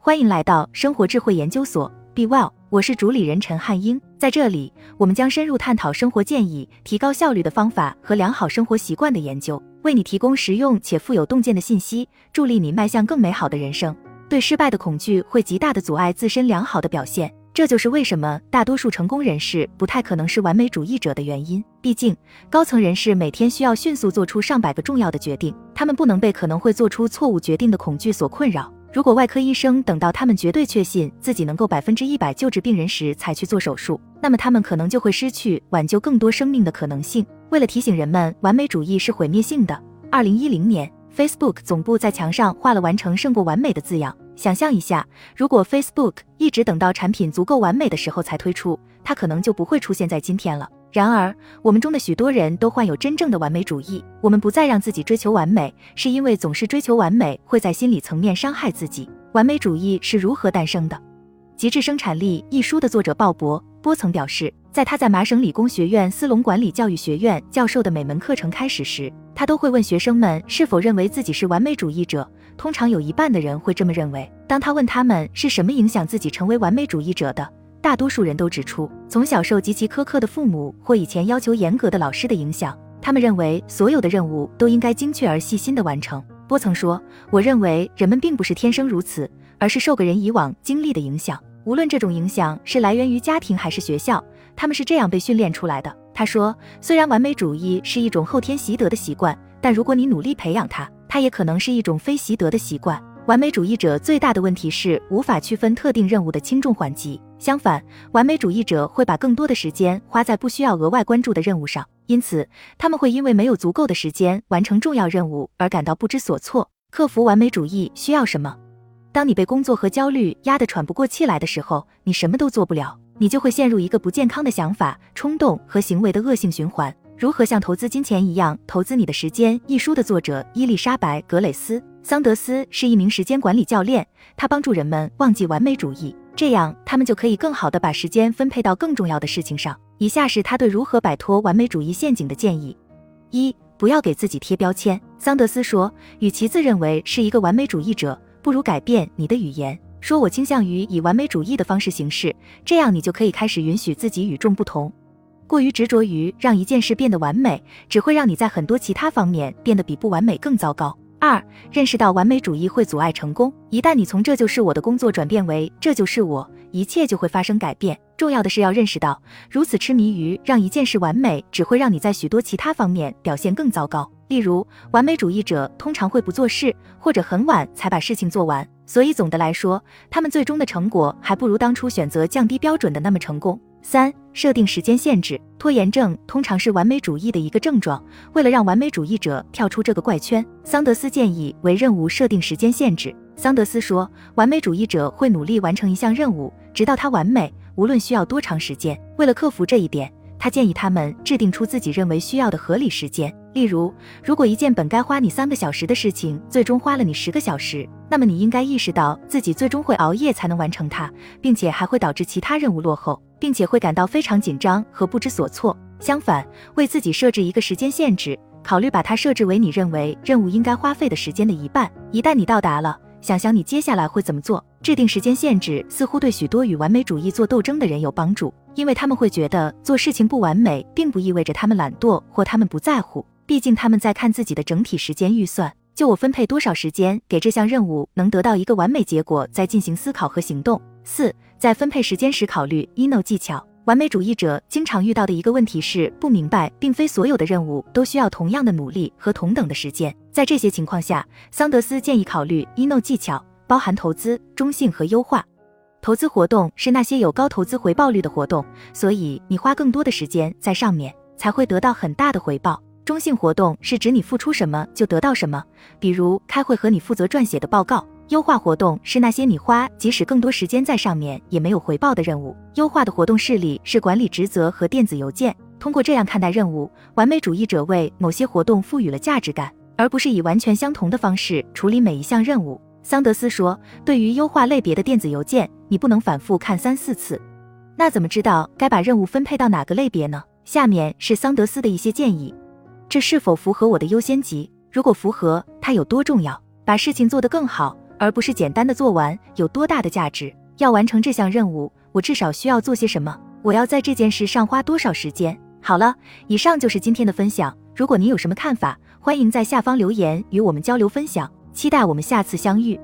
欢迎来到生活智慧研究所，Be Well，我是主理人陈汉英。在这里，我们将深入探讨生活建议、提高效率的方法和良好生活习惯的研究，为你提供实用且富有洞见的信息，助力你迈向更美好的人生。对失败的恐惧会极大的阻碍自身良好的表现。这就是为什么大多数成功人士不太可能是完美主义者的原因。毕竟，高层人士每天需要迅速做出上百个重要的决定，他们不能被可能会做出错误决定的恐惧所困扰。如果外科医生等到他们绝对确信自己能够百分之一百救治病人时才去做手术，那么他们可能就会失去挽救更多生命的可能性。为了提醒人们，完美主义是毁灭性的，二零一零年，Facebook 总部在墙上画了“完成胜过完美”的字样。想象一下，如果 Facebook 一直等到产品足够完美的时候才推出，它可能就不会出现在今天了。然而，我们中的许多人都患有真正的完美主义。我们不再让自己追求完美，是因为总是追求完美会在心理层面伤害自己。完美主义是如何诞生的？《极致生产力》一书的作者鲍勃·波曾表示，在他在麻省理工学院斯隆管理教育学院教授的每门课程开始时，他都会问学生们是否认为自己是完美主义者。通常有一半的人会这么认为。当他问他们是什么影响自己成为完美主义者的，大多数人都指出从小受极其苛刻的父母或以前要求严格的老师的影响。他们认为所有的任务都应该精确而细心的完成。波曾说：“我认为人们并不是天生如此，而是受个人以往经历的影响。无论这种影响是来源于家庭还是学校，他们是这样被训练出来的。”他说：“虽然完美主义是一种后天习得的习惯，但如果你努力培养它。”它也可能是一种非习得的习惯。完美主义者最大的问题是无法区分特定任务的轻重缓急。相反，完美主义者会把更多的时间花在不需要额外关注的任务上，因此他们会因为没有足够的时间完成重要任务而感到不知所措。克服完美主义需要什么？当你被工作和焦虑压得喘不过气来的时候，你什么都做不了，你就会陷入一个不健康的想法、冲动和行为的恶性循环。如何像投资金钱一样投资你的时间？一书的作者伊丽莎白·格蕾斯·桑德斯是一名时间管理教练，他帮助人们忘记完美主义，这样他们就可以更好的把时间分配到更重要的事情上。以下是他对如何摆脱完美主义陷阱的建议：一、不要给自己贴标签。桑德斯说，与其自认为是一个完美主义者，不如改变你的语言，说我倾向于以完美主义的方式行事，这样你就可以开始允许自己与众不同。过于执着于让一件事变得完美，只会让你在很多其他方面变得比不完美更糟糕。二、认识到完美主义会阻碍成功。一旦你从这就是我的工作转变为这就是我，一切就会发生改变。重要的是要认识到，如此痴迷于让一件事完美，只会让你在许多其他方面表现更糟糕。例如，完美主义者通常会不做事，或者很晚才把事情做完。所以总的来说，他们最终的成果还不如当初选择降低标准的那么成功。三、设定时间限制。拖延症通常是完美主义的一个症状。为了让完美主义者跳出这个怪圈，桑德斯建议为任务设定时间限制。桑德斯说，完美主义者会努力完成一项任务，直到它完美，无论需要多长时间。为了克服这一点，他建议他们制定出自己认为需要的合理时间。例如，如果一件本该花你三个小时的事情，最终花了你十个小时，那么你应该意识到自己最终会熬夜才能完成它，并且还会导致其他任务落后。并且会感到非常紧张和不知所措。相反，为自己设置一个时间限制，考虑把它设置为你认为任务应该花费的时间的一半。一旦你到达了，想想你接下来会怎么做。制定时间限制似乎对许多与完美主义做斗争的人有帮助，因为他们会觉得做事情不完美，并不意味着他们懒惰或他们不在乎。毕竟他们在看自己的整体时间预算，就我分配多少时间给这项任务能得到一个完美结果，再进行思考和行动。四。在分配时间时考虑 ino 技巧。完美主义者经常遇到的一个问题是不明白，并非所有的任务都需要同样的努力和同等的时间。在这些情况下，桑德斯建议考虑 ino 技巧，包含投资、中性和优化。投资活动是那些有高投资回报率的活动，所以你花更多的时间在上面，才会得到很大的回报。中性活动是指你付出什么就得到什么，比如开会和你负责撰写的报告。优化活动是那些你花即使更多时间在上面也没有回报的任务。优化的活动事例是管理职责和电子邮件。通过这样看待任务，完美主义者为某些活动赋予了价值感，而不是以完全相同的方式处理每一项任务。桑德斯说，对于优化类别的电子邮件，你不能反复看三四次。那怎么知道该把任务分配到哪个类别呢？下面是桑德斯的一些建议。这是否符合我的优先级？如果符合，它有多重要？把事情做得更好。而不是简单的做完，有多大的价值？要完成这项任务，我至少需要做些什么？我要在这件事上花多少时间？好了，以上就是今天的分享。如果您有什么看法，欢迎在下方留言与我们交流分享。期待我们下次相遇。